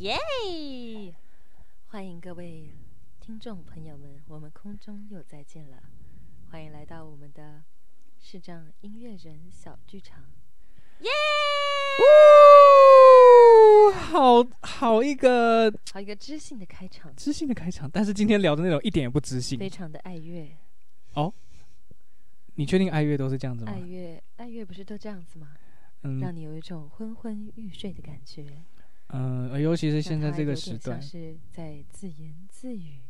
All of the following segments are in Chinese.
耶！欢迎各位听众朋友们，我们空中又再见了。欢迎来到我们的视障音乐人小剧场。耶！好好一个好一个知性的开场，知性的开场。但是今天聊的内容一点也不知性，非常的爱乐。哦，你确定爱乐都是这样子吗？爱乐，爱乐不是都这样子吗？嗯，让你有一种昏昏欲睡的感觉。嗯，尤其是现在这个时段，像是在自言自语，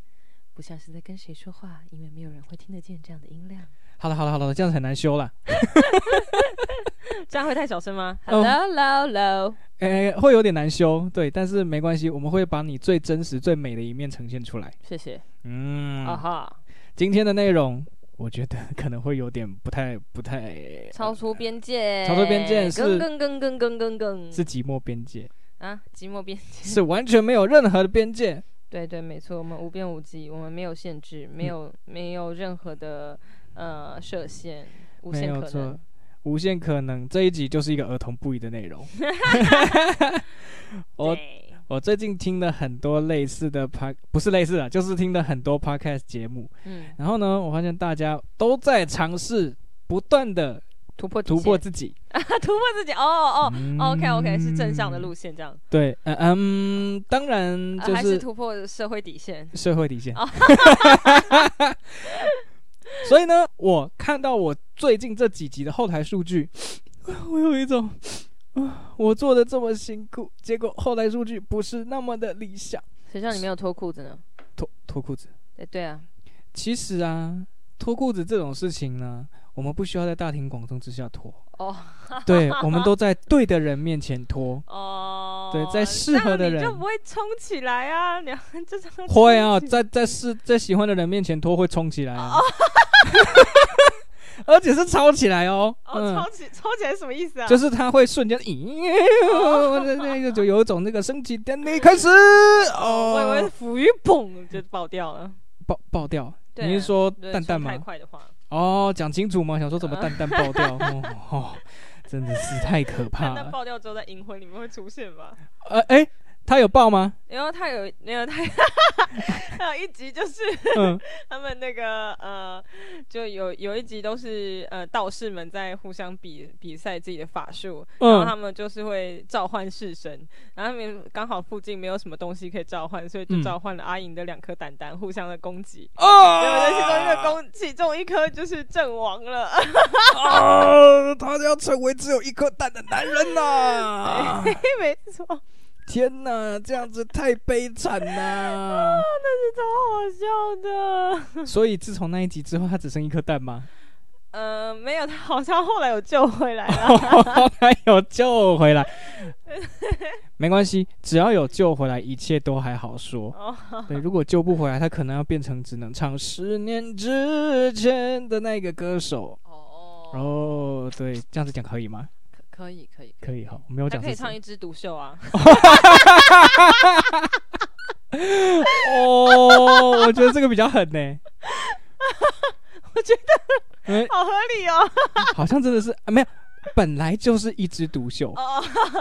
不像是在跟谁说话，因为没有人会听得见这样的音量。好了好了好了，这样子很难修了。这样会太小声吗？Hello hello hello，哎，会有点难修，对，但是没关系，我们会把你最真实、最美的一面呈现出来。谢谢。嗯，啊哈，今天的内容。我觉得可能会有点不太不太超出边界，超出边界是更更更更更更是寂寞边界啊，寂寞边界是完全没有任何的边界。对对，没错，我们无边无际，我们没有限制，没有、嗯、没有任何的呃设限，无限可能，无限可能。这一集就是一个儿童不宜的内容。我。我最近听了很多类似的 Pod，不是类似的，就是听了很多 podcast 节目。嗯，然后呢，我发现大家都在尝试不断的突破突破自己，突破自己。哦哦、嗯、，OK OK，是正向的路线这样。对，嗯嗯，当然就是、呃、还是突破社会底线，社会底线。所以呢，我看到我最近这几集的后台数据，我有一种。啊！我做的这么辛苦，结果后台数据不是那么的理想。谁叫你没有脱裤子呢？脱脱裤子？对对啊。其实啊，脱裤子这种事情呢，我们不需要在大庭广众之下脱。哦。对，我们都在对的人面前脱。哦。对，在适合的人。就不会冲起来啊？你这种。会啊，在在是在喜欢的人面前脱会冲起来啊。哦 而且是抄起来哦，哦，抄起抄起来什么意思啊？就是他会瞬间，咦，那个就有一种那个升级典礼开始 哦，我以为腐乳砰就爆掉了，爆爆掉。你是说蛋蛋吗？太快的话，哦，讲清楚吗？想说怎么蛋蛋爆掉？哦，真的是太可怕了。蛋蛋爆掉之后，在银魂里面会出现吗？呃，哎。他有爆吗？然后他有，没有他，他有一集就是、嗯、他们那个呃，就有有一集都是呃道士们在互相比比赛自己的法术，然后他们就是会召唤式神，然后他们刚好附近没有什么东西可以召唤，所以就召唤了阿莹的两颗蛋蛋，互相的攻击。哦，对不对？其中一个攻，其中一颗就是阵亡了。啊，他要成为只有一颗蛋的男人呐、啊！没错。天呐，这样子太悲惨了！啊，那是超好笑的。所以自从那一集之后，他只剩一颗蛋吗？呃，没有，他好像后来有救回来了。后来有救回来，没关系，只要有救回来，一切都还好说。对，如果救不回来，他可能要变成只能唱十年之前的那个歌手。哦哦，对，这样子讲可以吗？可以可以可以，好，我没有讲。可以唱一枝独秀啊！哦，我觉得这个比较狠呢。我觉得好合理哦。好像真的是啊没有，本来就是一枝独秀。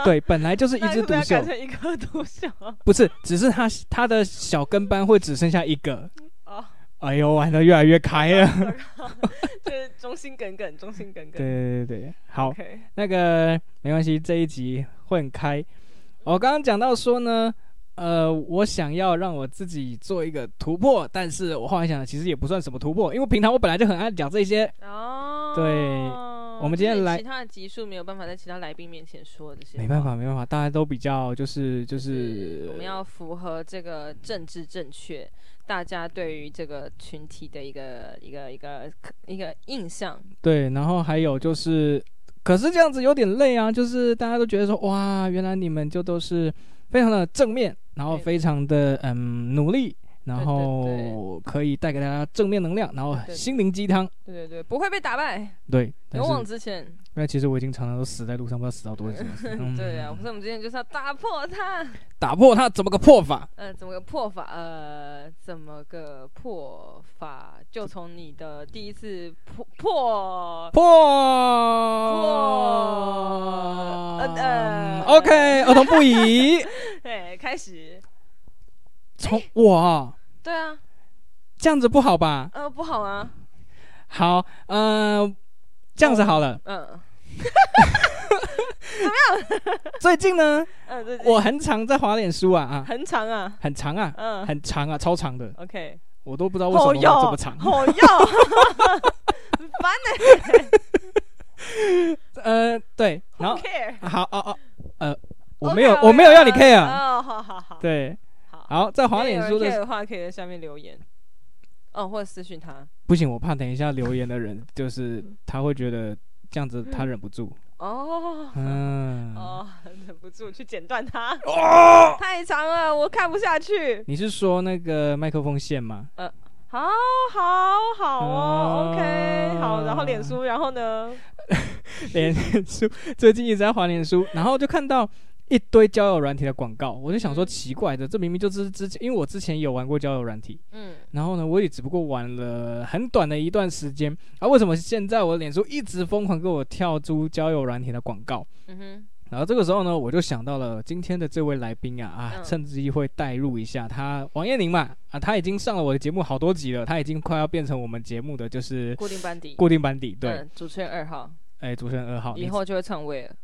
对，本来就是一枝独秀。成一棵独秀。不是，只是他他的小跟班会只剩下一个。哎呦，玩的越来越开了，就是忠心耿耿，忠心耿耿。对对对，好，Okay. 那个没关系，这一集会很开。我刚刚讲到说呢，呃，我想要让我自己做一个突破，但是我后来想，其实也不算什么突破，因为平常我本来就很爱讲这些。哦，对，我们今天来，其他的集数没有办法在其他来宾面前说这些，没办法，没办法，大家都比较就是就是，我们要符合这个政治正确。大家对于这个群体的一个一个一个一个印象，对，然后还有就是，可是这样子有点累啊，就是大家都觉得说，哇，原来你们就都是非常的正面，然后非常的嗯努力。然后可以带给大家正面能量，然后心灵鸡汤。对对对，不会被打败。对，勇往直前。那其实我已经常常都死在路上，不知道死到多久。对啊，所以我们今天就是要打破它。打破它怎么个破法？呃，怎么个破法？呃，怎么个破法？就从你的第一次破破破破。嗯嗯。OK，儿童不宜。对。开始。从我。对啊。这样子不好吧？呃，不好啊。好，呃，这样子好了。嗯。怎么样？最近呢？我很常在滑脸书啊啊。很长啊。很长啊。嗯。很长啊，超长的。OK。我都不知道为什么要这么长。好要。很烦呢。呃，对。然后。好哦哦，呃，我没有，我没有要你 care。哦，好好好。对。好，在滑脸书的话，可以在下面留言。哦，或者私讯他。不行，我怕等一下留言的人，就是他会觉得这样子，他忍不住。哦。嗯。哦，忍不住去剪断它。哦。太长了，我看不下去。你是说那个麦克风线吗？呃，好好好哦，OK，好，然后脸书，然后呢？脸书最近一直在滑脸书，然后就看到。一堆交友软体的广告，我就想说奇怪的，这明明就是之前，因为我之前有玩过交友软体，嗯，然后呢，我也只不过玩了很短的一段时间，啊，为什么现在我的脸书一直疯狂给我跳出交友软体的广告？嗯哼，然后这个时候呢，我就想到了今天的这位来宾啊，啊，趁机会带入一下他，王彦霖嘛，啊，他已经上了我的节目好多集了，他已经快要变成我们节目的就是固定班底，固定班底，对，嗯、主持人二号，哎，主持人二号，以后就会篡位了。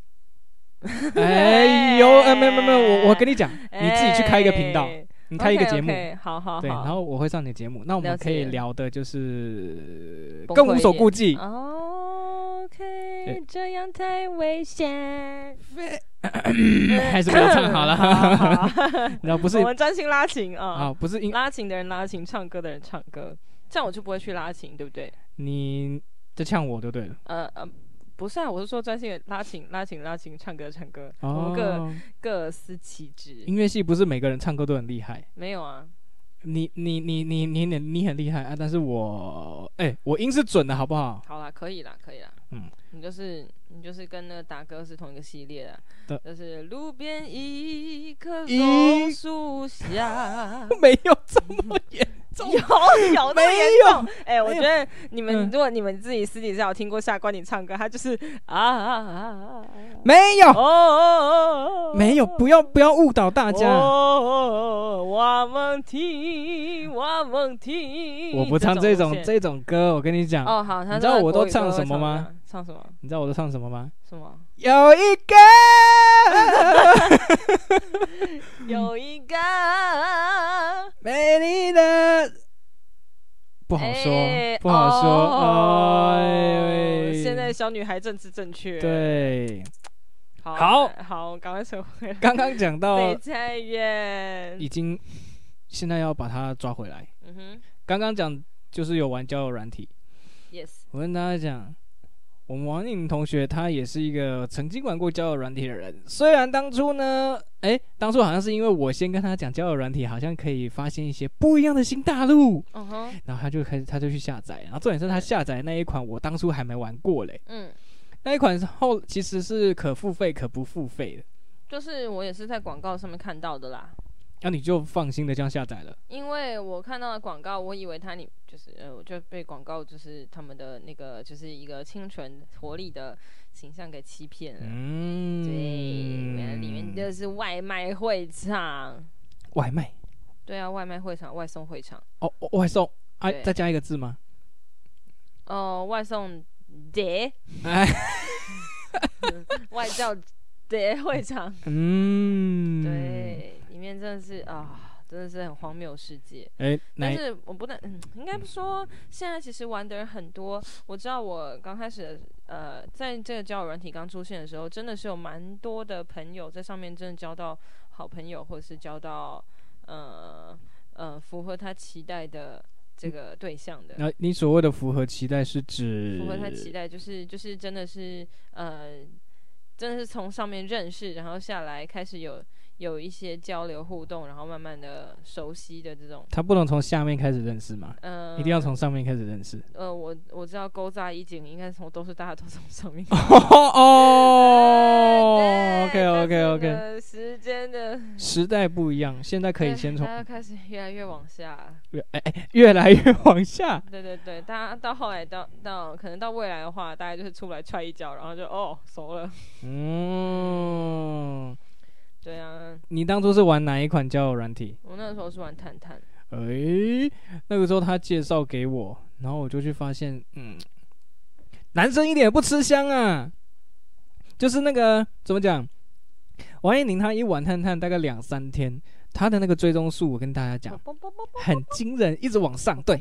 哎呦，呃，没有没有没有，我我跟你讲，你自己去开一个频道，你开一个节目，好好，对，然后我会上你的节目，那我们可以聊的就是更无所顾忌。OK，这样太危险，还是不要唱好了。然后不是我们专心拉琴啊，啊，不是拉琴的人拉琴，唱歌的人唱歌，这样我就不会去拉琴，对不对？你就呛我就对了。呃呃。不是啊，我是说专心的拉琴、拉琴、拉琴，唱歌、唱歌，我们各各司其职。音乐系不是每个人唱歌都很厉害。没有啊，你你你你你你你很厉害啊，但是我哎，我音是准的，好不好？好啦，可以啦，可以啦。嗯，你就是你就是跟那个达哥是同一个系列的，就是路边一棵榕树下，没有这么严。有有那么严重？哎，我觉得你们如果你们自己私底下有听过夏关你唱歌，他就是啊啊啊啊没有哦，没有，不要不要误导大家。我们听，我们听。我不唱这种这种歌，我跟你讲。哦好，你知道我都唱什么吗？唱什么？你知道我都唱什么吗？什么？有一个，有一个美丽的，不好说，不好说。哎，现在小女孩政治正确。对，好好，赶快撤回。刚刚讲到北菜园，已经现在要把她抓回来。嗯哼，刚刚讲就是有玩交友软体。Yes，我跟大家讲。我们王颖同学，他也是一个曾经玩过交友软体的人。虽然当初呢，诶，当初好像是因为我先跟他讲交友软体，好像可以发现一些不一样的新大陆。嗯哼。然后他就开始，他就去下载。然后重点是他下载那一款，我当初还没玩过嘞。嗯。那一款后其实是可付费可不付费的。就是我也是在广告上面看到的啦。那、啊、你就放心的这样下载了，因为我看到的广告，我以为它你就是呃，我就被广告就是他们的那个就是一个清纯活力的形象给欺骗了。嗯，对，原来里面就是外卖会场。外卖？对啊，外卖会场，外送会场。哦，外送啊，再加一个字吗？哦，外送碟。哎，外教碟会场。嗯，对。真的是啊，真的是很荒谬世界。哎，但是我不能，嗯，应该不说，现在其实玩的人很多。我知道我刚开始，呃，在这个交友软体刚出现的时候，真的是有蛮多的朋友在上面，真的交到好朋友，或者是交到呃呃符合他期待的这个对象的。那你所谓的符合期待是指？符合他期待就是就是真的是呃，真的是从上面认识，然后下来开始有。有一些交流互动，然后慢慢的熟悉的这种。他不能从下面开始认识吗？嗯、呃，一定要从上面开始认识。呃，我我知道勾扎一景应该从都是大家都从上面。哦，OK OK OK。时间的时代不一样，现在可以先从。大家开始越来越往下。越哎哎，越来越往下。对对对，大家到后来到到可能到未来的话，大家就是出来踹一脚，然后就哦熟了。嗯。对啊，你当初是玩哪一款交友软体？我那个时候是玩探探。哎、欸，那个时候他介绍给我，然后我就去发现，嗯，男生一点也不吃香啊。就是那个怎么讲？王彦宁他一玩探探大概两三天，他的那个追踪数我跟大家讲很惊人，一直往上，对，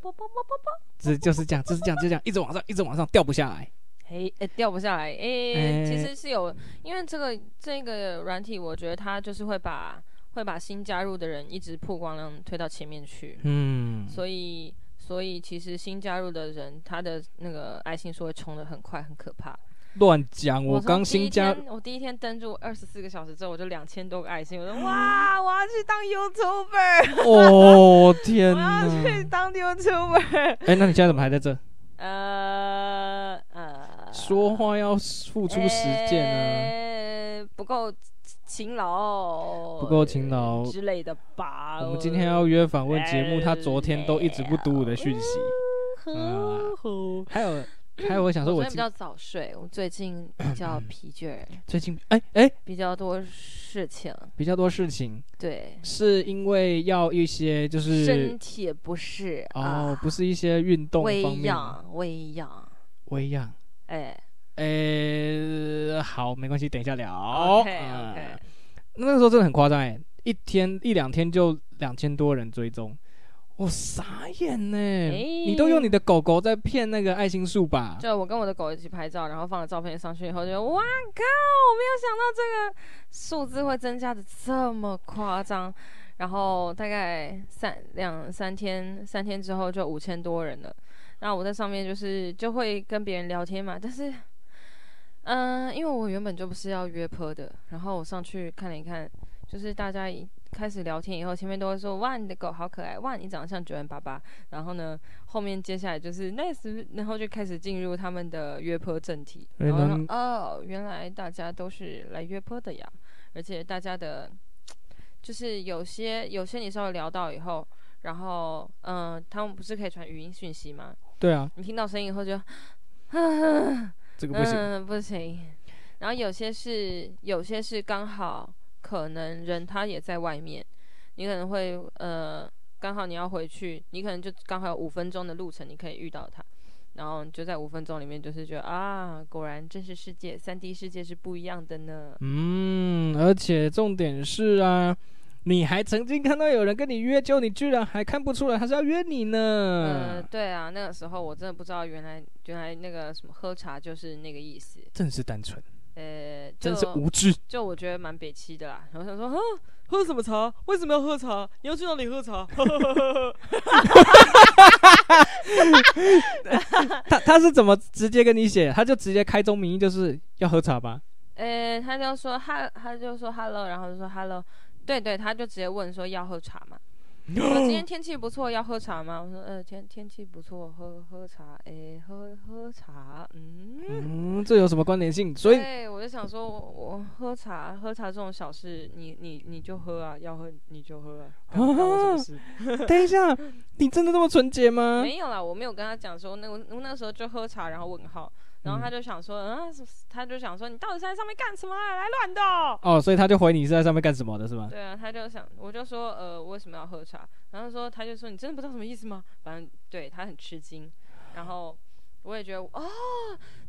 这就是这样，就是这样，就这样，一直往上，一直往上，掉不下来。嘿，哎，掉不下来，哎、欸，其实是有，因为这个这个软体，我觉得它就是会把会把新加入的人一直曝光量推到前面去，嗯，所以所以其实新加入的人他的那个爱心数会冲得很快，很可怕。乱讲！我刚新加，我第一天登录二十四个小时之后，我就两千多个爱心。我说哇，我要去当 YouTuber！哦天哪，我要去当 YouTuber！哎、欸，那你现在怎么还在这？呃呃，说话要付出实践啊、欸，不够勤劳，不够勤劳之类的吧。我们今天要约访问节目，他昨天都一直不读我的讯息。还有。还有，我想说，我比较早睡，我最近 比较疲倦。最近，哎哎，比较多事情，比较多事情。对，是因为要一些就是身体不适哦、啊，不是一些运动方面。微恙，微恙，微恙。哎哎，好，没关系，等一下聊。OK OK、嗯。那个时候真的很夸张哎，一天一两天就两千多人追踪。我、哦、傻眼呢、欸！你都用你的狗狗在骗那个爱心树吧？就我跟我的狗一起拍照，然后放了照片上去以后就，就哇靠！我没有想到这个数字会增加的这么夸张。然后大概三两三天，三天之后就五千多人了。然后我在上面就是就会跟别人聊天嘛，但是，嗯、呃，因为我原本就不是要约坡的，然后我上去看了一看，就是大家一。开始聊天以后，前面都会说哇，你的狗好可爱，哇，你长得像九万八八。然后呢，后面接下来就是 nice，然后就开始进入他们的约坡正题。然后说哦，原来大家都是来约坡的呀，而且大家的，就是有些有些你稍微聊到以后，然后嗯，他们不是可以传语音讯息吗？对啊，你听到声音以后就，嗯，这个不行，嗯，不行。然后有些是有些是刚好。可能人他也在外面，你可能会呃刚好你要回去，你可能就刚好有五分钟的路程，你可以遇到他，然后就在五分钟里面就是觉得啊，果然真实世界、三 D 世界是不一样的呢。嗯，而且重点是啊，你还曾经看到有人跟你约，就你居然还看不出来他是要约你呢。呃，对啊，那个时候我真的不知道原来原来那个什么喝茶就是那个意思，真是单纯。呃，真是无知。就我觉得蛮北气的啦。然后想说，啊，喝什么茶？为什么要喝茶？你要去哪里喝茶？他他是怎么直接跟你写？他就直接开宗明义就是要喝茶吧？呃，他就说哈，他就说 hello，然后就说 hello，对对，他就直接问说要喝茶嘛。我说今天天气不错，要喝茶吗？我说呃天天气不错，喝喝茶，哎喝喝茶，嗯嗯，这有什么关联性？所以对，我就想说我，我喝茶喝茶这种小事，你你你就喝啊，要喝你就喝啊。啊 等一下，你真的这么纯洁吗？没有啦，我没有跟他讲说那我那时候就喝茶，然后问号。然后他就想说，嗯，他就想说，你到底是在上面干什么啊？来乱的哦。哦，所以他就回你是在上面干什么的，是吗？对啊，他就想，我就说，呃，为什么要喝茶？然后说，他就说，你真的不知道什么意思吗？反正对他很吃惊。然后我也觉得，哦，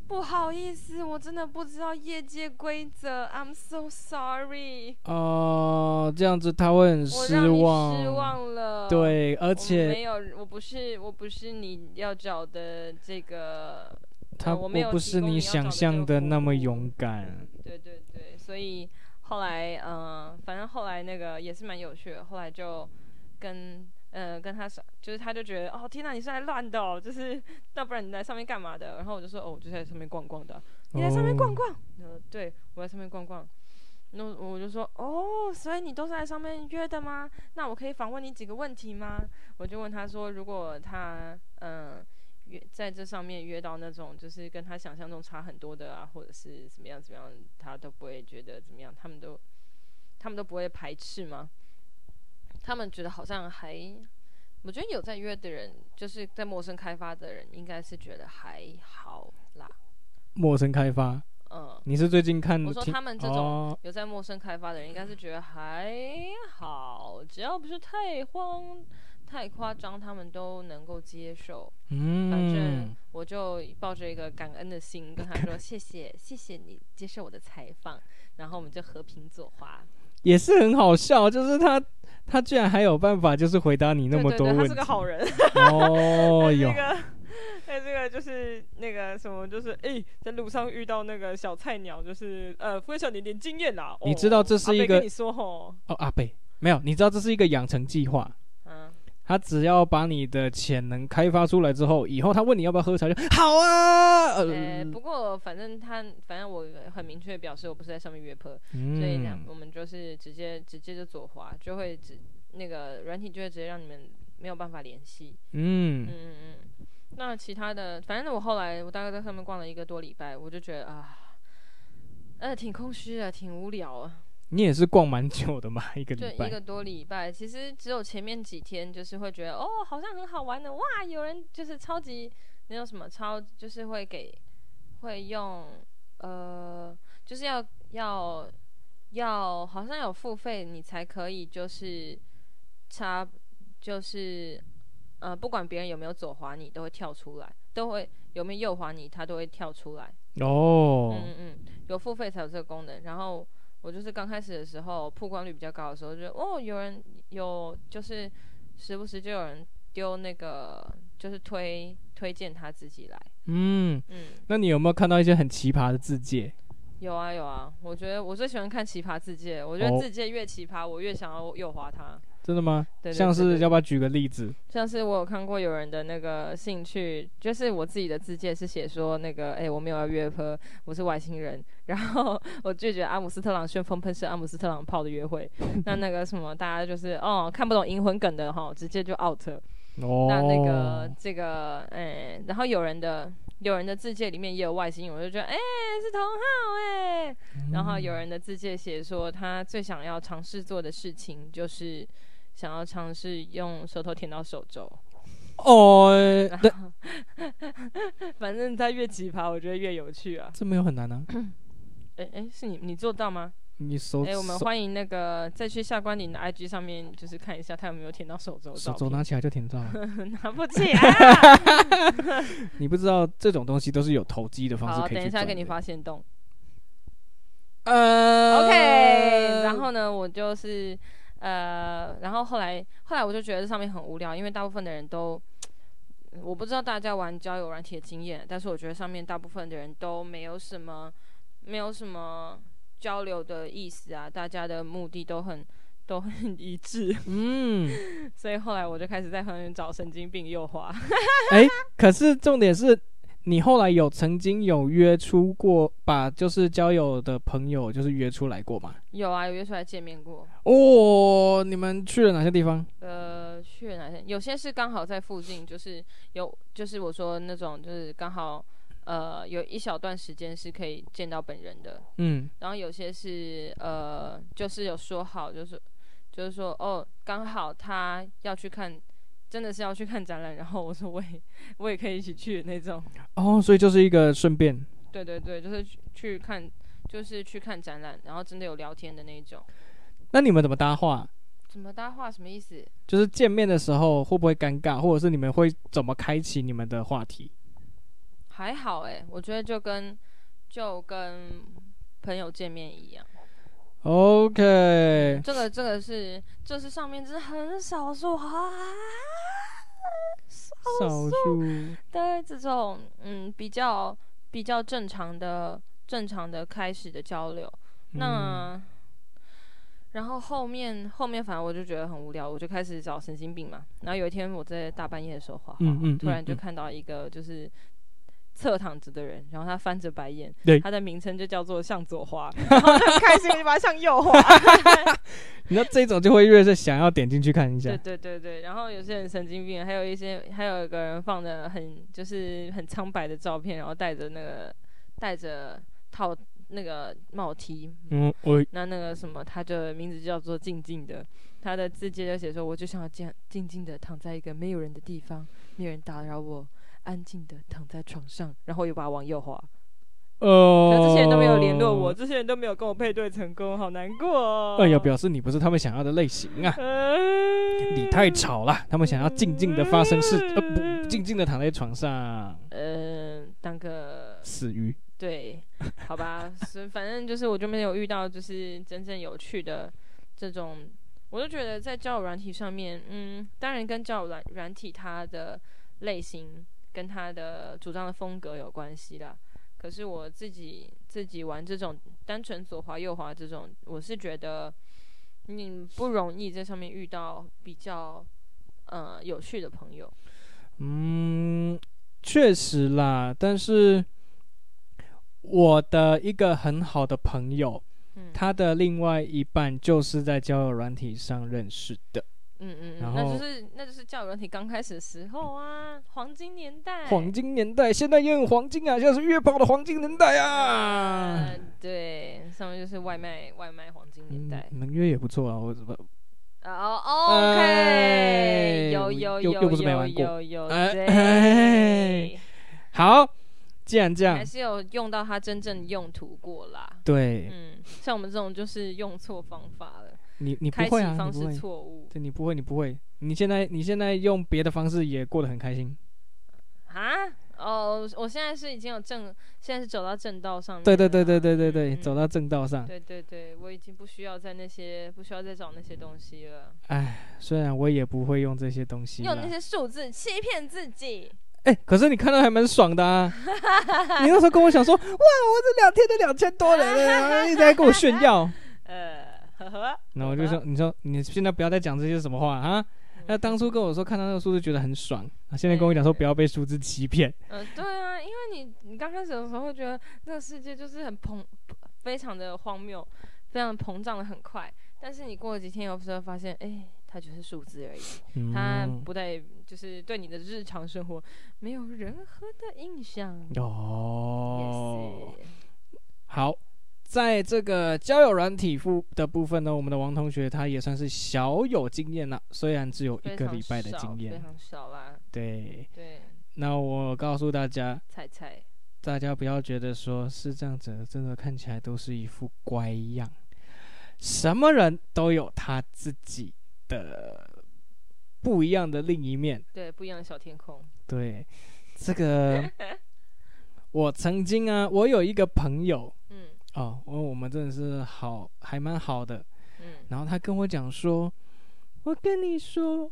不好意思，我真的不知道业界规则，I'm so sorry。哦，这样子他会很失望，失望了。对，而且没有，我不是，我不是你要找的这个。他我不是你想象的那么勇敢。对对对，所以后来嗯、呃，反正后来那个也是蛮有趣的。后来就跟呃跟他说，就是他就觉得哦天哪，你是来乱的哦，就是要不然你在上面干嘛的？然后我就说哦，我就在上面逛逛的。你在上面逛逛？呃、哦，对，我在上面逛逛。那我就说哦，所以你都是在上面约的吗？那我可以访问你几个问题吗？我就问他说，如果他嗯。呃约在这上面约到那种就是跟他想象中差很多的啊，或者是怎么样怎么样，他都不会觉得怎么样，他们都他们都不会排斥吗？他们觉得好像还，我觉得有在约的人，就是在陌生开发的人，应该是觉得还好啦。陌生开发嗯，你是最近看？我说他们这种有在陌生开发的人，应该是觉得还好，只要不是太慌、太夸张，他们都能够接受。嗯，反正我就抱着一个感恩的心跟他说：“谢谢，谢谢你接受我的采访。”然后我们就和平作画。也是很好笑，就是他，他居然还有办法，就是回答你那么多问题。对对对，他是个好人。哦 哟。哎，这个就是那个什么，就是哎，在路上遇到那个小菜鸟，就是呃，分享你点经验啦。你知道这是一个？跟你说吼。哦，阿贝，没有，你知道这是一个养成计划。嗯。他只要把你的潜能开发出来之后，以后他问你要不要喝茶，就好啊。呃，不过反正他，反正我很明确表示我不是在上面约炮，嗯、所以呢，我们就是直接直接就左滑，就会直那个软体就会直接让你们没有办法联系。嗯嗯嗯嗯。那其他的，反正我后来我大概在上面逛了一个多礼拜，我就觉得啊，呃，挺空虚的，挺无聊啊。你也是逛蛮久的嘛，一个礼拜，一个多礼拜。其实只有前面几天，就是会觉得哦，好像很好玩的哇，有人就是超级那种什么超，就是会给会用呃，就是要要要，好像有付费你才可以，就是插就是。呃，不管别人有没有左滑你，都会跳出来，都会有没有右滑你，它都会跳出来。哦，嗯嗯，有付费才有这个功能。然后我就是刚开始的时候，曝光率比较高的时候就，就哦，有人有，就是时不时就有人丢那个，就是推推荐他自己来。嗯嗯，那你有没有看到一些很奇葩的字界？有啊有啊，我觉得我最喜欢看奇葩字界，我觉得字界越奇葩，我越想要右滑它。真的吗？对，对，对，对，像是要不要举个例子？像是我有看过有人的那个兴趣，就是我自己的自介是写说那个，哎、欸，我没有要约喝，我是外星人，然后我拒绝阿姆斯特朗旋风喷射阿姆斯特朗炮的约会。那那个什么，大家就是哦看不懂银魂梗的哈，直接就 out。哦。那那个这个，哎、欸，然后有人的有人的字界里面也有外星人，我就觉得哎、欸、是同号哎、欸。嗯、然后有人的字界写说他最想要尝试做的事情就是。想要尝试用舌头舔到手肘，哦，反正他越奇葩，我觉得越有趣啊。这没有很难啊。哎哎、欸欸，是你你做到吗？你手哎、欸，我们欢迎那个再去下关岭的 IG 上面，就是看一下他有没有舔到手肘。手肘拿起来就舔到了，拿不起来、啊。你不知道这种东西都是有投机的方式可等一下给你发现洞。呃，OK，然后呢，我就是。呃，然后后来后来我就觉得这上面很无聊，因为大部分的人都，我不知道大家玩交友软体的经验，但是我觉得上面大部分的人都没有什么，没有什么交流的意思啊，大家的目的都很都很 一致，嗯，所以后来我就开始在旁边找神经病诱惑，哎，可是重点是。你后来有曾经有约出过，把就是交友的朋友就是约出来过吗？有啊，有约出来见面过。哦，你们去了哪些地方？呃，去了哪些？有些是刚好在附近，就是有，就是我说那种，就是刚好，呃，有一小段时间是可以见到本人的。嗯。然后有些是呃，就是有说好，就是就是说哦，刚好他要去看。真的是要去看展览，然后我说我也我也可以一起去那种。哦，所以就是一个顺便。对对对，就是去看，就是去看展览，然后真的有聊天的那种。那你们怎么搭话？怎么搭话？什么意思？就是见面的时候会不会尴尬，或者是你们会怎么开启你们的话题？还好哎，我觉得就跟就跟朋友见面一样。OK，这个这个是，这是上面只是很少数啊，少数的这种嗯比较比较正常的正常的开始的交流。嗯、那然后后面后面反正我就觉得很无聊，我就开始找神经病嘛。然后有一天我在大半夜的时候画画，嗯嗯、突然就看到一个就是。侧躺着的人，然后他翻着白眼，对，他的名称就叫做向左滑，然后就很开心，就把他向右滑。你知道这种就会越是想要点进去看一下。对对对对，然后有些人神经病，还有一些还有一个人放的很就是很苍白的照片，然后戴着那个戴着套那个帽 T，嗯，我那那个什么，他的名字叫做静静的，他的字迹就写说，我就想要这样静静的躺在一个没有人的地方，没有人打扰我。安静的躺在床上，然后又把它往右滑，哦，可这些人都没有联络我，这些人都没有跟我配对成功，好难过哦。哎呀，表示你不是他们想要的类型啊！嗯、你太吵了，他们想要静静的发生事，嗯、呃不，静静的躺在床上。嗯、呃，当个死鱼。对，好吧，是反正就是我就没有遇到就是真正有趣的这种，我就觉得在交友软体上面，嗯，当然跟交友软软体它的类型跟他的主张的风格有关系啦。可是我自己自己玩这种单纯左滑右滑这种，我是觉得你不容易在上面遇到比较呃有趣的朋友。嗯，确实啦，但是我的一个很好的朋友，嗯，他的另外一半就是在交友软体上认识的。嗯嗯嗯，那就是那就是教育问题刚开始的时候啊，黄金年代。黄金年代，现在也很黄金啊，现在是月跑的黄金年代啊。呃、对，上面就是外卖外卖黄金年代。能、嗯、约也不错啊，我怎么？哦、oh,，OK，、哎、有有有有有有有对。好，既然这样，还是有用到它真正用途过啦。对，嗯，像我们这种就是用错方法了。你你不会啊？方式错误。对，你不会，你不会。你现在你现在用别的方式也过得很开心。啊？哦，我现在是已经有正，现在是走到正道上面。对对对对对对对，嗯、走到正道上。对对对，我已经不需要在那些，不需要再找那些东西了。哎，虽然我也不会用这些东西。用那些数字欺骗自己。哎、欸，可是你看到还蛮爽的啊！你那时候跟我讲说，哇，我这两天都两千多人了，一直在跟我炫耀。呃。呵呵，那我就说，你说你现在不要再讲这些什么话啊！那当初跟我说看到那个数字觉得很爽，啊现在跟我讲说不要被数字欺骗。嗯，对啊，因为你你刚开始的时候会觉得那个世界就是很膨，非常的荒谬，非常膨胀的很快。但是你过了几天，有时候发现，哎、欸，它就是数字而已，嗯、它不带就是对你的日常生活没有任何的印象。哦好。在这个交友软体部的部分呢，我们的王同学他也算是小有经验了，虽然只有一个礼拜的经验，非常少啦。对对，那我告诉大家，猜猜，大家不要觉得说是这样子，真的看起来都是一副乖样，什么人都有他自己的不一样的另一面，对，不一样的小天空。对，这个 我曾经啊，我有一个朋友。哦，我我们真的是好，还蛮好的。嗯，然后他跟我讲说，我跟你说，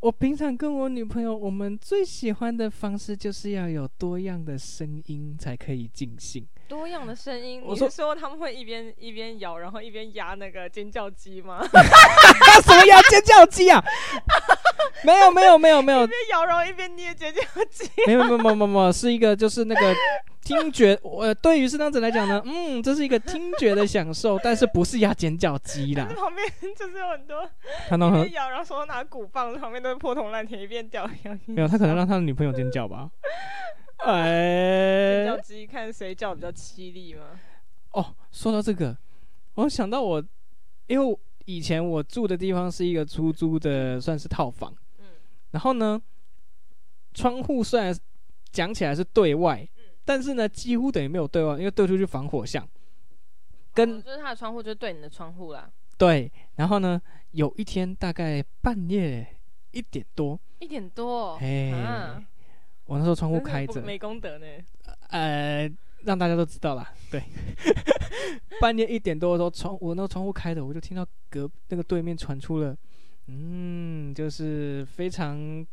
我平常跟我女朋友，我们最喜欢的方式就是要有多样的声音才可以尽兴。多样的声音，你是说他们会一边一边咬，然后一边压那个尖叫鸡吗？什么压尖叫鸡啊？没有没有没有没有，一边咬然后一边捏尖叫鸡。没有没有没有没有，是一个就是那个。听觉，我对于是这样子来讲呢，嗯，这是一个听觉的享受，但是不是压尖叫鸡啦。旁边就是有很多，他那边摇，然后手拿鼓棒，旁边都是破铜烂铁，一边掉。没有，他可能让他的女朋友尖叫吧。哎，尖叫鸡看谁叫比较凄厉吗？哦，说到这个，我想到我，因为以前我住的地方是一个出租的，算是套房。嗯。然后呢，窗户虽然讲起来是对外。但是呢，几乎等于没有对外，因为对出去防火巷。跟、哦、就是他的窗户，就是对你的窗户啦。对，然后呢，有一天大概半夜一点多，一点多，哎、啊，我那时候窗户开着，没功德呢。呃，让大家都知道啦。对，半夜一点多的时候，窗我那个窗户开着，我就听到隔那个对面传出了，嗯，就是非常。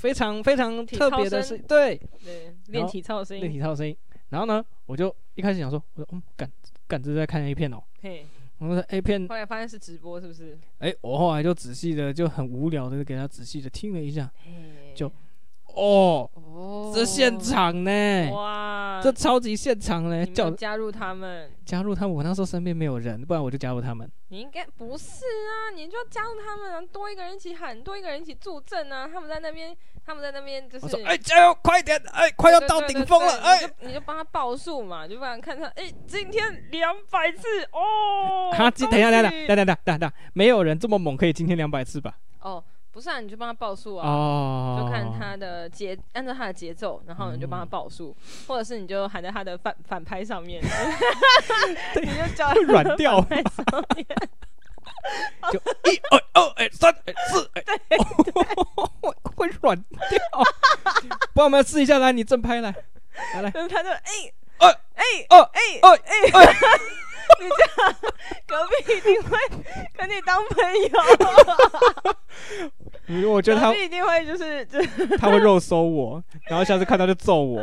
非常非常特别的是，对对，练体操的声音，练体操的声音。然后呢，我就一开始想说，我说嗯，敢敢这是在看 A 片哦。嘿，我说 A 片，后来发现是直播，是不是？哎、欸，我后来就仔细的，就很无聊的给他仔细的听了一下，就。哦，哦，这现场呢？哇，这超级现场呢！叫加入他们，加入他们。我那时候身边没有人，不然我就加入他们。你应该不是啊，你就要加入他们啊，多一个人一起喊，多一个人一起助阵啊。他们在那边，他们在那边就是。我说，哎，加油，快点，哎，快要到顶峰了，哎，你就帮他报数嘛，就不然看他，哎，今天两百次哦。哈，等一下，等一下，等等等等等，没有人这么猛，可以今天两百次吧？哦。不不是啊，你就帮他报数啊，哦，就看他的节，按照他的节奏，然后你就帮他报数，嗯、或者是你就喊在他的反反拍上面，你就叫他软掉，就一二二哎三哎四哎，会软掉，帮我们试一下，来，你正拍来，来来，他就哎。哎哎哦哎哎。哎！你这样，隔壁一定会跟你当朋友。我觉得他一定会就是就他会肉搜我，然后下次看到就揍我。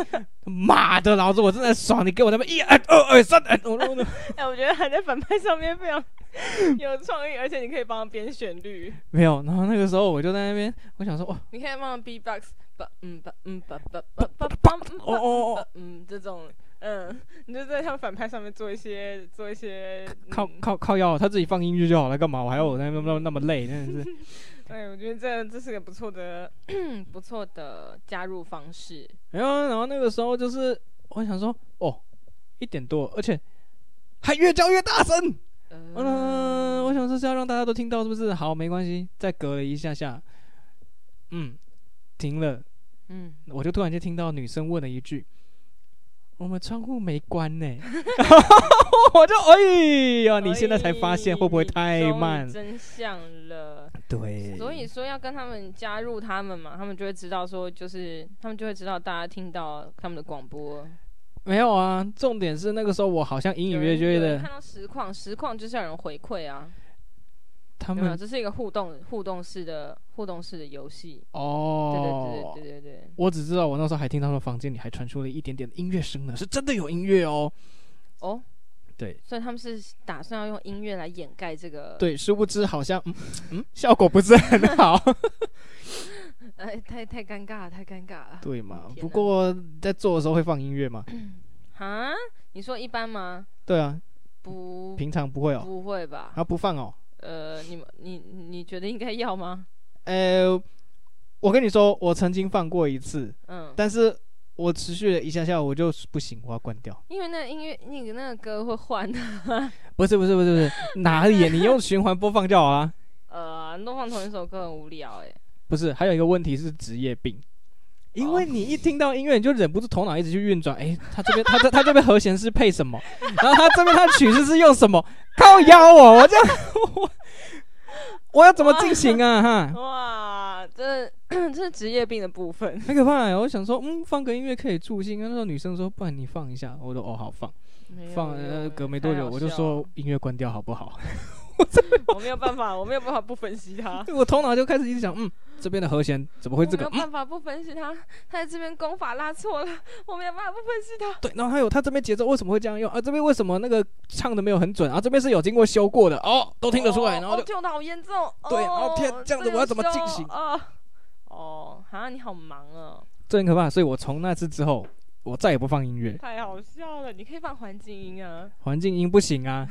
妈的，老子我正在爽，你给我他妈一二二三哎！哎，我觉得还在反派上面非常 有创意，而且你可以帮他编旋律。没有，然后那个时候我就在那边，我想说哇，你可以帮他 B-box。不，嗯，不，嗯，不，不，不，不，不，哦哦哦，嗯，这种，嗯，你就在他们反派上面做一些，做一些，靠靠靠腰，他自己放音乐就好了，干嘛？我还要我那那么那么累，真的是。哎，我觉得这这是个不错的，不错的加入方式。没有，然后那个时候就是，我想说，哦，一点多，而且还越叫越大声。嗯，我想说是要让大家都听到，是不是？好，没关系，再隔了一下下，嗯。停了，嗯，我就突然间听到女生问了一句：“我们窗户没关呢。”我就哎呀，你现在才发现会不会太慢？真相了，对。所以说要跟他们加入他们嘛，他们就会知道说，就是他们就会知道大家听到他们的广播。没有啊，重点是那个时候我好像隐隐约约的看到实况，实况就是要有人回馈啊。他们这是一个互动互动式的互动式的游戏哦，对对对对对对。我只知道我那时候还听他们房间里还传出了一点点的音乐声呢，是真的有音乐哦。哦，对，所以他们是打算要用音乐来掩盖这个。对，殊不知好像嗯嗯效果不是很好。哎，太太尴尬了，太尴尬了。对嘛？不过在做的时候会放音乐吗？啊？你说一般吗？对啊。不，平常不会哦。不会吧？啊，不放哦。呃，你们你你觉得应该要吗？呃，我跟你说，我曾经放过一次，嗯，但是我持续了一下下，我就不行，我要关掉。因为那音乐，那个那个歌会换 的。不是不是不是不是，哪里？你用循环播放就好啊。呃，都放同一首歌很无聊哎。不是，还有一个问题是职业病，因为你一听到音乐，你就忍不住头脑一直去运转。哎，他这边他这他这边和弦是配什么？然后他这边他的曲子是用什么？靠腰我，我这样我我要怎么进行啊？哈！哇，这这 是职业病的部分，很可怕。我想说，嗯，放个音乐可以助兴。那时候女生说，不然你放一下。我说哦，好放。放呃，隔没多久，我就说音乐关掉好不好？我没有办法，我没有办法不分析他。我头脑就开始一直想，嗯，这边的和弦怎么会这个？没有办法不分析他，他在这边功法拉错了，我没有办法不分析他。对，然后还有他这边节奏为什么会这样用啊？这边为什么那个唱的没有很准啊？这边是有经过修过的哦，都听得出来。然后就好严重。对，然后天，这样子我要怎么进行啊？哦，好像你好忙啊。这很可怕，所以我从那次之后，我再也不放音乐。太好笑了，你可以放环境音啊。环境音不行啊。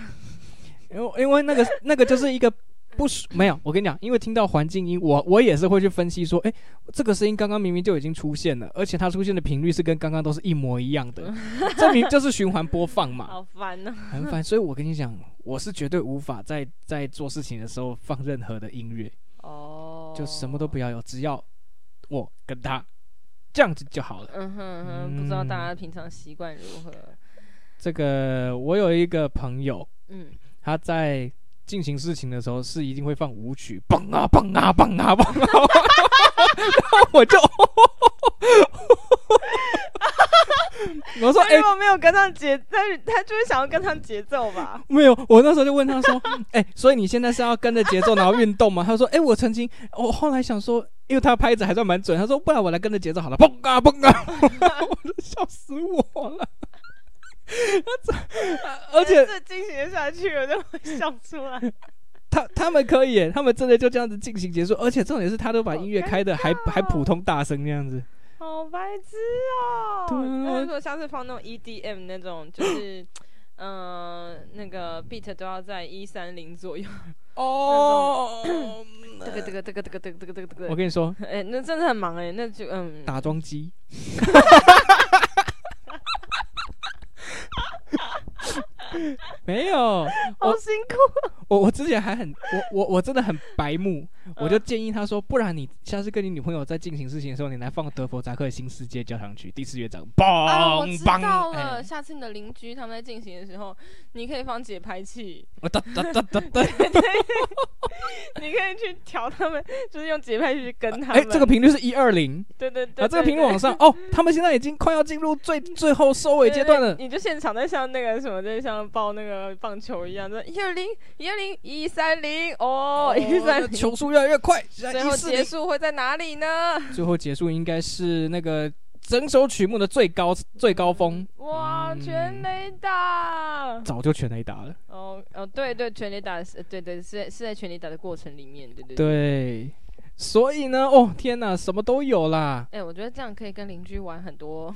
因为因为那个那个就是一个不没有，我跟你讲，因为听到环境音，我我也是会去分析说，哎，这个声音刚刚明明就已经出现了，而且它出现的频率是跟刚刚都是一模一样的，证明就是循环播放嘛。好烦呢，很烦。所以我跟你讲，我是绝对无法在在做事情的时候放任何的音乐哦，就什么都不要有，只要我跟他这样子就好了。嗯哼哼，不知道大家平常习惯如何？这个我有一个朋友，嗯。他在进行事情的时候是一定会放舞曲，嘣啊嘣啊嘣啊嘣啊，然后我就，我说哎，我没有跟上节，但是他就是想要跟上节奏吧？没有，我那时候就问他说，哎，所以你现在是要跟着节奏然后运动吗？他说，哎，我曾经，我后来想说，因为他拍子还算蛮准，他说，不然我来跟着节奏好了，嘣啊嘣啊，我都笑死我了。而且这进行下去，我就会笑出来。他他们可以，他们真的就这样子进行结束。而且重点是他都把音乐开的还还普通大声那样子，好白痴哦！那如果下次放那种 EDM 那种，就是嗯，那个 beat 都要在一三零左右哦。这个这个这个这个这个这个这个，我跟你说，哎，那真的很忙哎，那就嗯，打桩机。没有，好辛苦。我我之前还很我我我真的很白目，我就建议他说，不然你下次跟你女朋友在进行事情的时候，你来放德弗扎克的新世界交响曲第四乐章，嘣！我知道了，下次你的邻居他们在进行的时候，你可以放节拍器。哒哒哒哒哒，你可以去调他们，就是用节拍器去跟他们。哎，这个频率是一二零。对对对。啊，这个频率往上哦，他们现在已经快要进入最最后收尾阶段了。你就现场在像那个什么，在像报那个棒球一样，说一二零一二零一三零哦，一三零。球速越来越快，最后结束会在哪里呢？最后结束应该是那个整首曲目的最高最高峰。哇，全垒打！早就全垒打了。哦哦，对对，全垒打是，对对，是在是在全垒打的过程里面，对对对。所以呢，哦天哪，什么都有啦。哎，我觉得这样可以跟邻居玩很多，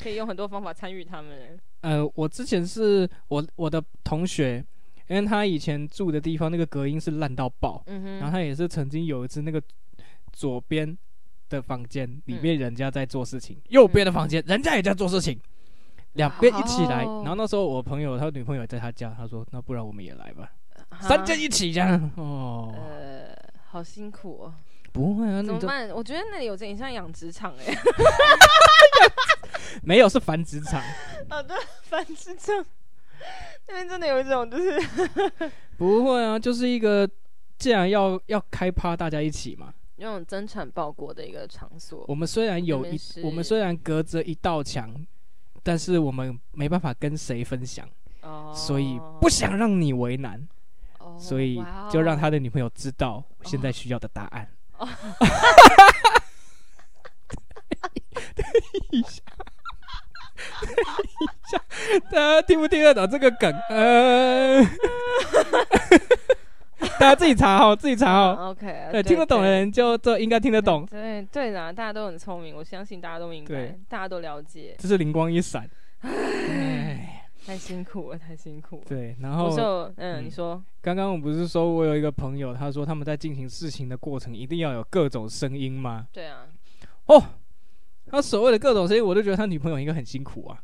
可以用很多方法参与他们。呃，我之前是我我的同学。因为他以前住的地方那个隔音是烂到爆，嗯，然后他也是曾经有一次那个左边的房间里面人家在做事情，嗯、右边的房间人家也在做事情，两边一起来。然后那时候我朋友他女朋友在他家，他说：“那不然我们也来吧，三间一起这样。”哦，呃，好辛苦哦。不会啊，怎么办？我觉得那里有点像养殖场哎。没有，是繁殖场。好的，繁殖场。那边真的有一种，就是 不会啊，就是一个既然要要开趴，大家一起嘛，那种增产报国的一个场所。我们虽然有一，我们虽然隔着一道墙，但是我们没办法跟谁分享，哦，所以不想让你为难，哦，所以就让他的女朋友知道现在需要的答案。哦，等一下。大家听不听得懂这个梗？呃，大家自己查哦，自己查哦。OK，对，听得懂的人就就应该听得懂。对对的，大家都很聪明，我相信大家都明白，大家都了解。这是灵光一闪。哎，太辛苦了，太辛苦了。对，然后就嗯，你说，刚刚我不是说我有一个朋友，他说他们在进行事情的过程一定要有各种声音吗？对啊。哦。他所谓的各种声音，我都觉得他女朋友应该很辛苦啊。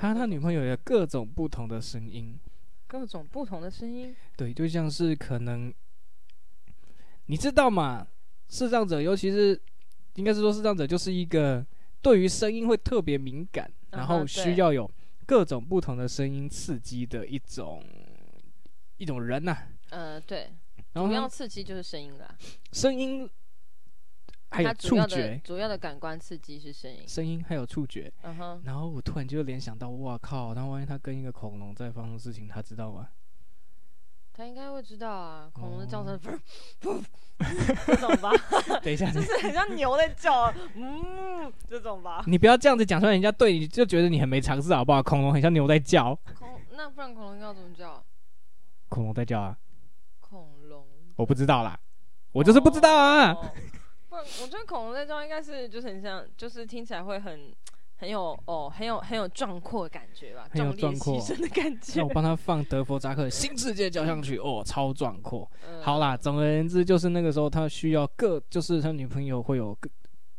他他女朋友有各种不同的声音，各种不同的声音。对，就像是可能，你知道吗？视障者，尤其是应该是说视障者，就是一个对于声音会特别敏感，然后需要有各种不同的声音刺激的一种一种人呐。呃，对，主要刺激就是声音啦。声音。还有触觉，主要的感官刺激是声音，声音还有触觉。嗯哼，然后我突然就联想到，哇靠！那万一他跟一个恐龙在发生事情，他知道吗？他应该会知道啊，恐龙的叫声，不，这种吧？等一下，就是很像牛在叫，嗯，这种吧？你不要这样子讲出来，人家对你就觉得你很没常识，好不好？恐龙很像牛在叫，恐那不然恐龙要怎么叫？恐龙在叫啊？恐龙？我不知道啦，我就是不知道啊。不，我觉得恐龙在叫应该是就是很像，就是听起来会很很有哦，很有很有壮阔的感觉吧，很有壮阔的感觉。那我帮他放德弗扎克《新世界交响曲》哦，超壮阔。嗯、好啦，总而言之就是那个时候他需要各，就是他女朋友会有各，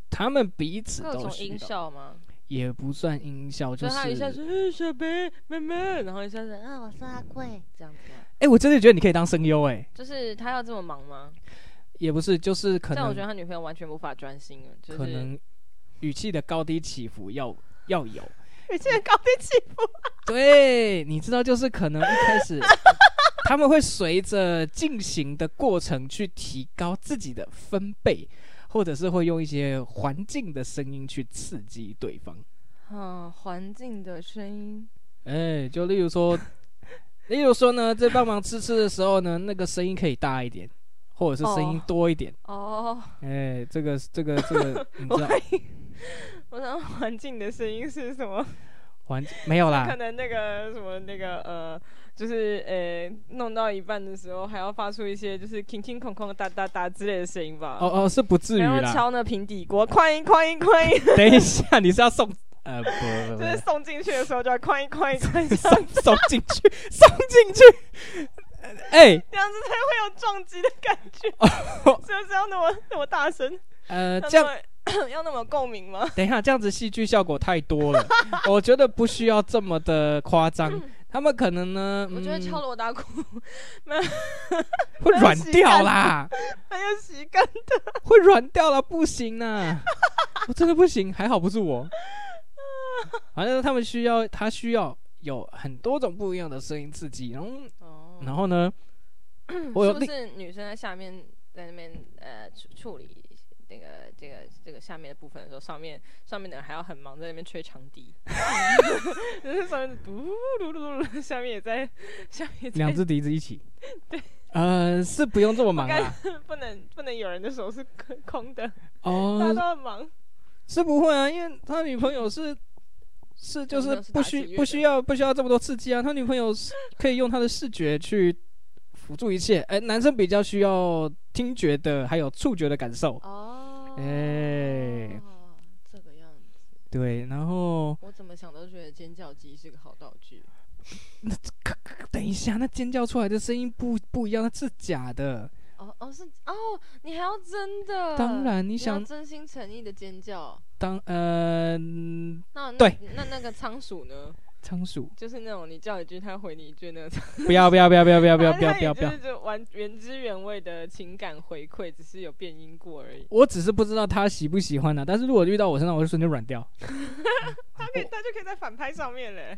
他们彼此都需要。各种音效吗？也不算音效，就是他一下是小白妹妹，然后一下是啊，我是阿贵这样子。哎、欸，我真的觉得你可以当声优哎，就是他要这么忙吗？也不是，就是可能。但我觉得他女朋友完全无法专心，就是、可能语气的高低起伏要要有。语气的高低起伏。对，你知道，就是可能一开始 他们会随着进行的过程去提高自己的分贝，或者是会用一些环境的声音去刺激对方。嗯，环境的声音。哎、欸，就例如说，例如说呢，在帮忙吃吃的时候呢，那个声音可以大一点。或者是声音多一点哦，哎、欸，这个这个这个，你知道？我想环境的声音是什么？环没有啦，可能那个什么那个呃，就是呃、欸，弄到一半的时候还要发出一些就是空空空空哒哒哒之类的声音吧？哦哦，是不至于啦。然后敲那平底锅，哐一哐一哐一。等一下，你是要送呃不，不，不，就是送进去的时候就要哐一哐一哐 一送送进去，送进去。哎，欸、这样子才会有撞击的感觉，是不是要那么那么大声？呃，这样要那么共鸣吗？等一下，这样子戏剧效果太多了，我觉得不需要这么的夸张。他们可能呢，我觉得敲锣打鼓，会软掉啦，还有洗干的，会软掉了，不行啊，我真的不行，还好不是我。反正他们需要，他需要有很多种不一样的声音刺激，然后，哦、然后呢，我有是不是女生在下面在那边呃处理？那个这个这个下面的部分的时候，上面上面的人还要很忙在那边吹长笛，就 是上面嘟嘟嘟嘟，下面也在下面两只笛子一起。对，呃，是不用这么忙啊，不能不能有人的手是空的。哦，大家都很忙，是不会啊，因为他女朋友是是就是不需不需要不需要这么多刺激啊，他女朋友是可以用他的视觉去辅助一切，哎，男生比较需要听觉的还有触觉的感受哦。哎，欸、这个样子。对，然后我怎么想都觉得尖叫机是个好道具。那等一下，那尖叫出来的声音不不一样，那是假的。哦哦是哦，你还要真的？当然，你想你真心诚意的尖叫。当呃，那对，那那个仓鼠呢？仓鼠就是那种你叫一句，它回你一句那种。不要不要不要不要不要不要不要不要不要！就是完原汁原味的情感回馈，只是有变音过而已。我只是不知道他喜不喜欢呢、啊，但是如果遇到我身上，我就瞬间软掉。他可以，他就可以在反拍上面嘞。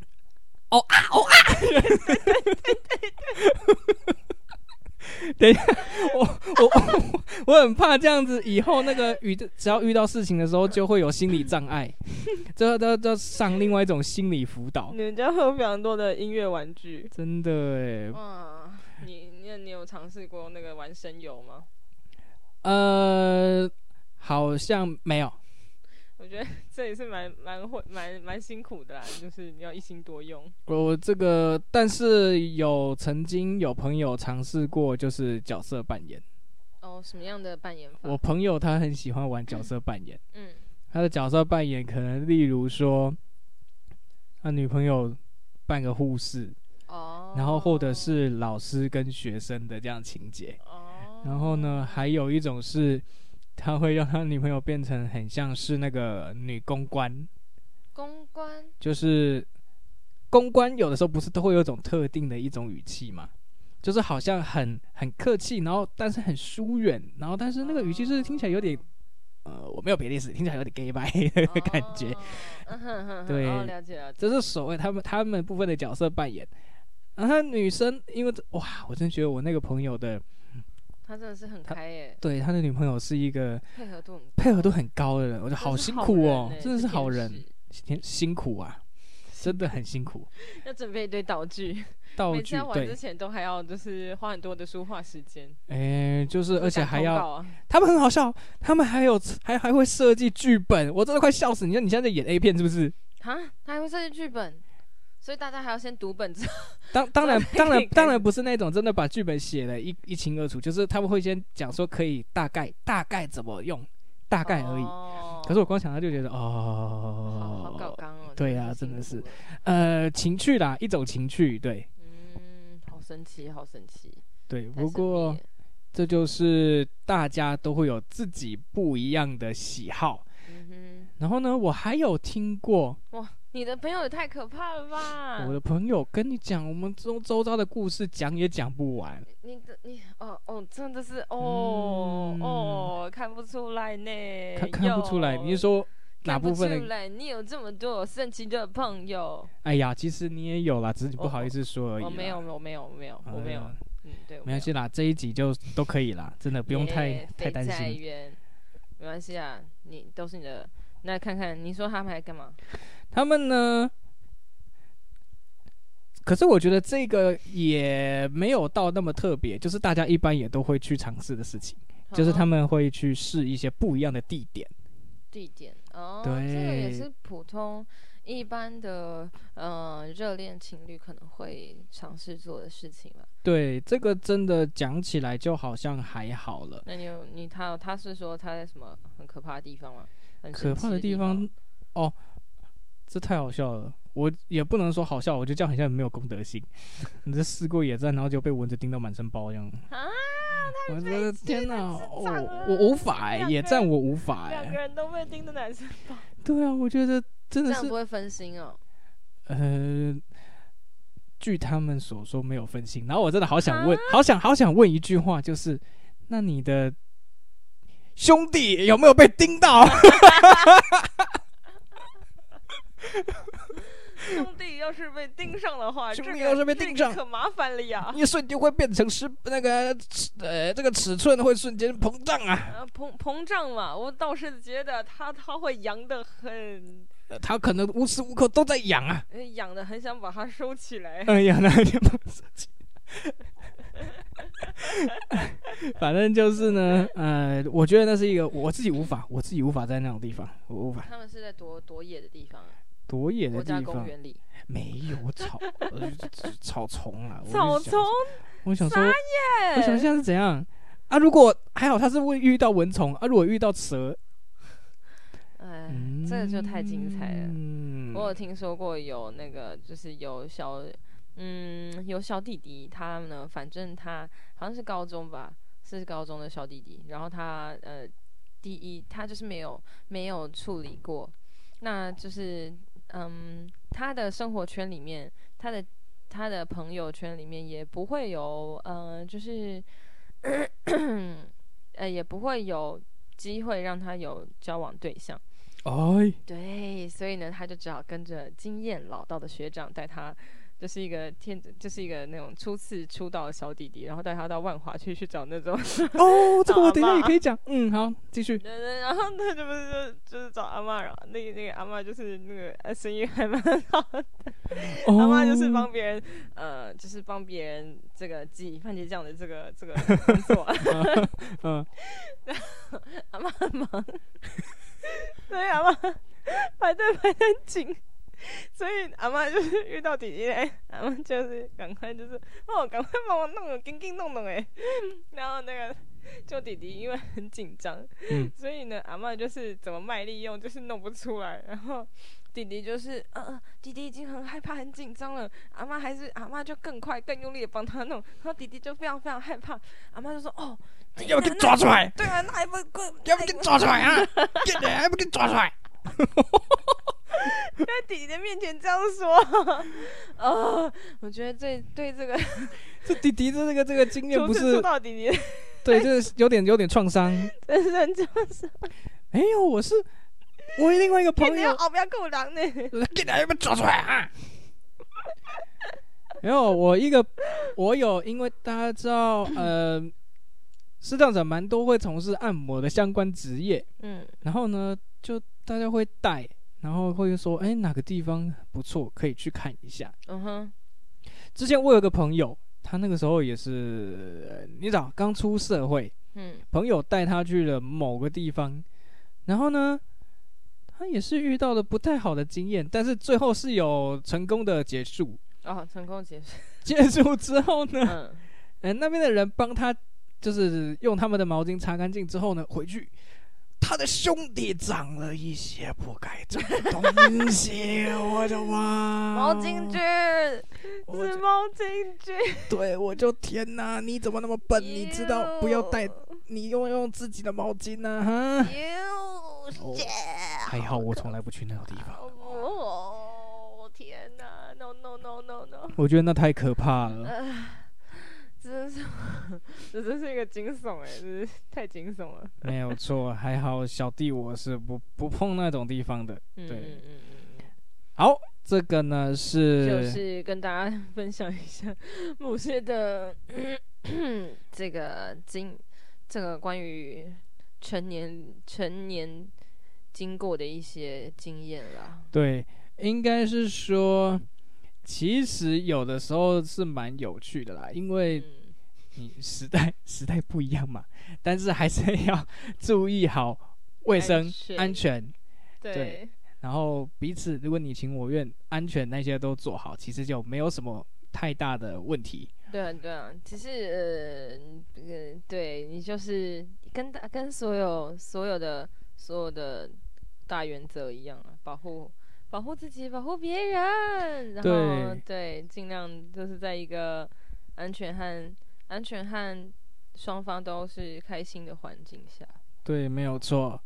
哦啊哦啊！对对对对对。等一下，我我我 我很怕这样子，以后那个遇只要遇到事情的时候，就会有心理障碍，这这这上另外一种心理辅导。你们家会有非常多的音乐玩具，真的哎。哇，你你你有尝试过那个玩声游吗？呃，好像没有。我觉得 这也是蛮蛮会蛮蛮辛苦的啦，就是你要一心多用。我这个，但是有曾经有朋友尝试过，就是角色扮演。哦，什么样的扮演法？我朋友他很喜欢玩角色扮演。嗯。他的角色扮演可能例如说，他女朋友扮个护士。哦。然后或者是老师跟学生的这样情节。哦。然后呢，还有一种是。他会让他女朋友变成很像是那个女公关，公关就是公关，有的时候不是都会有一种特定的一种语气嘛，就是好像很很客气，然后但是很疏远，然后但是那个语气是听起来有点，呃，我没有别的意思，听起来有点 gay 白的感觉，对，了解了解，这是所谓他们他们部分的角色扮演，然后女生因为哇，我真觉得我那个朋友的。他真的是很开耶，对，他的女朋友是一个配合度配合度很高的人，我觉得好辛苦哦，真的是好人，辛苦啊，真的很辛苦。要准备一堆道具，道具玩，之前都还要就是花很多的书画时间。哎，就是而且还要，他们很好笑，他们还有还还会设计剧本，我真的快笑死！你看你现在在演 A 片是不是？啊，他还会设计剧本。所以大家还要先读本子。当当然 当然当然不是那种真的把剧本写的一一清二楚，就是他们会先讲说可以大概大概怎么用，大概而已。哦、可是我光想到就觉得哦，好搞纲哦。对呀、啊，真的是，呃，情趣啦，一种情趣，对。嗯，好神奇，好神奇。对，不过这就是大家都会有自己不一样的喜好。嗯哼。然后呢，我还有听过哇。你的朋友也太可怕了吧！我的朋友跟你讲，我们周周遭的故事讲也讲不完。你的你哦哦，真的是哦、嗯、哦，看不出来呢。看看不出来，你是说哪部分？看不出来，你有这么多神奇的朋友。哎呀，其实你也有啦，只是你不好意思说而已。我没有，我没有，没有，我没有。嗯，对，没关系啦，这一集就都可以啦，真的不用太、欸、太担心。没关系啊，你都是你的。那看看，你说他们还干嘛？他们呢？可是我觉得这个也没有到那么特别，就是大家一般也都会去尝试的事情，哦、就是他们会去试一些不一样的地点。地点哦，对，这个也是普通一般的嗯热恋情侣可能会尝试做的事情了。对，这个真的讲起来就好像还好了。那你有你他他是说他在什么很可怕的地方吗？很可怕的地方哦。这太好笑了，我也不能说好笑，我觉得这样好像没有公德心。你这试过野战，然后就被蚊子叮到满身包这样啊！我的天哪，我我无法哎，野战我无法哎。两个人都被叮的满身包。对啊，我觉得真的是这样不会分心哦。呃，据他们所说没有分心。然后我真的好想问，好想好想问一句话，就是那你的兄弟有没有被叮到？兄弟要是被盯上的话，兄弟要是被盯上，可麻烦了呀！一瞬间会变成十那个呃，这个尺寸会瞬间膨胀啊！呃、膨膨胀嘛，我倒是觉得他他会痒的很。他可能无时无刻都在痒啊！痒的很想把它收起来。哎呀，那就把它收起来。反正就是呢，呃，我觉得那是一个我自己无法，我自己无法在那种地方，我无法。他们是在多多野的地方啊。多野的地方，没有草，草丛啊。草丛，我想说，我想现在是怎样啊？如果还好，他是会遇到蚊虫啊。如果遇到蛇，哎，嗯、这个就太精彩了。嗯、我有听说过有那个，就是有小，嗯，有小弟弟，他呢，反正他好像是高中吧，是高中的小弟弟。然后他呃，第一，他就是没有没有处理过，那就是。嗯，他的生活圈里面，他的他的朋友圈里面也不会有，呃，就是，呃，也不会有机会让他有交往对象。哎，对，所以呢，他就只好跟着经验老道的学长带他。就是一个天，就是一个那种初次出道的小弟弟，然后带他到万华去去找那种哦，这个我等一下也可以讲，嗯，好，继续。对对，然后他就不是就就是找阿嬷，然后那个那个阿嬷就是那个声音还蛮好的，哦、阿嬷就是帮别人呃，就是帮别人这个挤番茄酱的这个这个工作，嗯，然后阿嬷很忙，对阿嬷排队排得很紧。所以阿妈就是 遇到弟弟嘞，阿妈就是赶快就是哦，赶快帮我弄个紧紧弄弄哎，然后那个就弟弟因为很紧张，嗯、所以呢阿妈就是怎么卖力用就是弄不出来，然后弟弟就是呃弟弟已经很害怕很紧张了，阿妈还是阿妈就更快更用力的帮他弄，然后弟弟就非常非常害怕，阿妈就说哦，要不给你抓出来？对啊，那还不快，要不给你抓出来啊？现在还不给你抓出来？在弟弟的面前这样说，啊、呃，我觉得这对这个这弟弟的这个这个经验不是到弟弟，对，就是有点有点创伤，真是创伤。没有，我是我另外一个朋友，哦，不要够狼呢，给他们抓出来啊！没有，我一个我有，因为大家知道，呃，视障者蛮多会从事按摩的相关职业，嗯，然后呢，就大家会带。然后会说，哎，哪个地方不错，可以去看一下。嗯哼。之前我有个朋友，他那个时候也是，你知道，刚出社会。嗯。朋友带他去了某个地方，然后呢，他也是遇到了不太好的经验，但是最后是有成功的结束。哦，成功结束。结束之后呢，嗯，哎，那边的人帮他，就是用他们的毛巾擦干净之后呢，回去。他的兄弟长了一些不该长的东西，我的妈！毛巾君，是毛巾君。对，我就天哪！你怎么那么笨？你知道不要带，你用用自己的毛巾呢？哈！还好我从来不去那个地方。哦，天哪！No no no no no！我觉得那太可怕了。真是，这真是一个惊悚哎，这是太惊悚了。没有错，还好小弟我是不不碰那种地方的。对，嗯嗯嗯嗯。好，这个呢是就是跟大家 分享一下某些的 这个经，这个关于成年成年经过的一些经验啦。对，应该是说。其实有的时候是蛮有趣的啦，因为你时代时代不一样嘛，但是还是要注意好卫生安全，对，然后彼此如果你情我愿，安全那些都做好，其实就没有什么太大的问题。对啊，对啊，其实呃，呃，对你就是跟大跟所有所有的所有的大原则一样啊，保护。保护自己，保护别人，然后对，尽量就是在一个安全和安全和双方都是开心的环境下。对，没有错。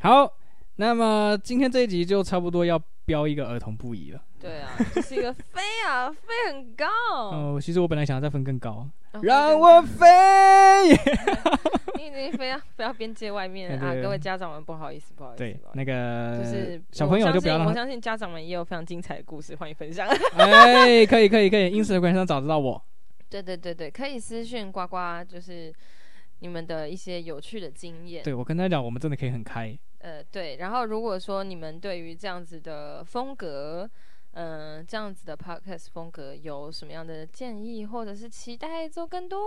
好，那么今天这一集就差不多要标一个儿童不宜了。对啊，这是一个飞啊，飞很高。哦，其实我本来想要再分更高，哦、让我飞。你已经飞到飞到边界外面了啊！各位家长们，不好意思，不好意思。对，那个就是小朋友就不要让。我相信家长们也有非常精彩的故事，欢迎分享。哎，可以可以可以，Instagram 上找得到我。对对对对，可以私讯呱呱，就是你们的一些有趣的经验。对，我跟他讲，我们真的可以很开。呃，对，然后如果说你们对于这样子的风格，嗯、呃，这样子的 podcast 风格有什么样的建议，或者是期待做更多，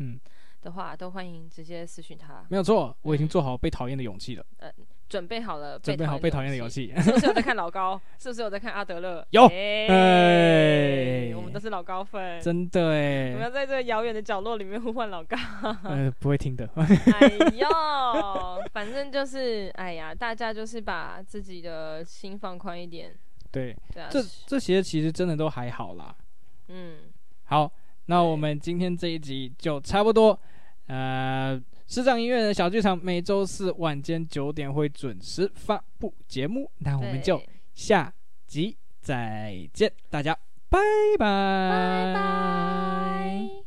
嗯。的话都欢迎直接私讯他。没有错，我已经做好被讨厌的勇气了。呃，准备好了，准备好被讨厌的游戏。是不是有在看老高？是不是有在看阿德勒？有。哎，我们都是老高粉，真的哎。我们要在这个遥远的角落里面呼唤老高。呃，不会听的。哎呦，反正就是，哎呀，大家就是把自己的心放宽一点。对，对啊，这这些其实真的都还好啦。嗯，好。那我们今天这一集就差不多，呃，视障音乐人的小剧场每周四晚间九点会准时发布节目，那我们就下集再见，大家拜拜。拜拜。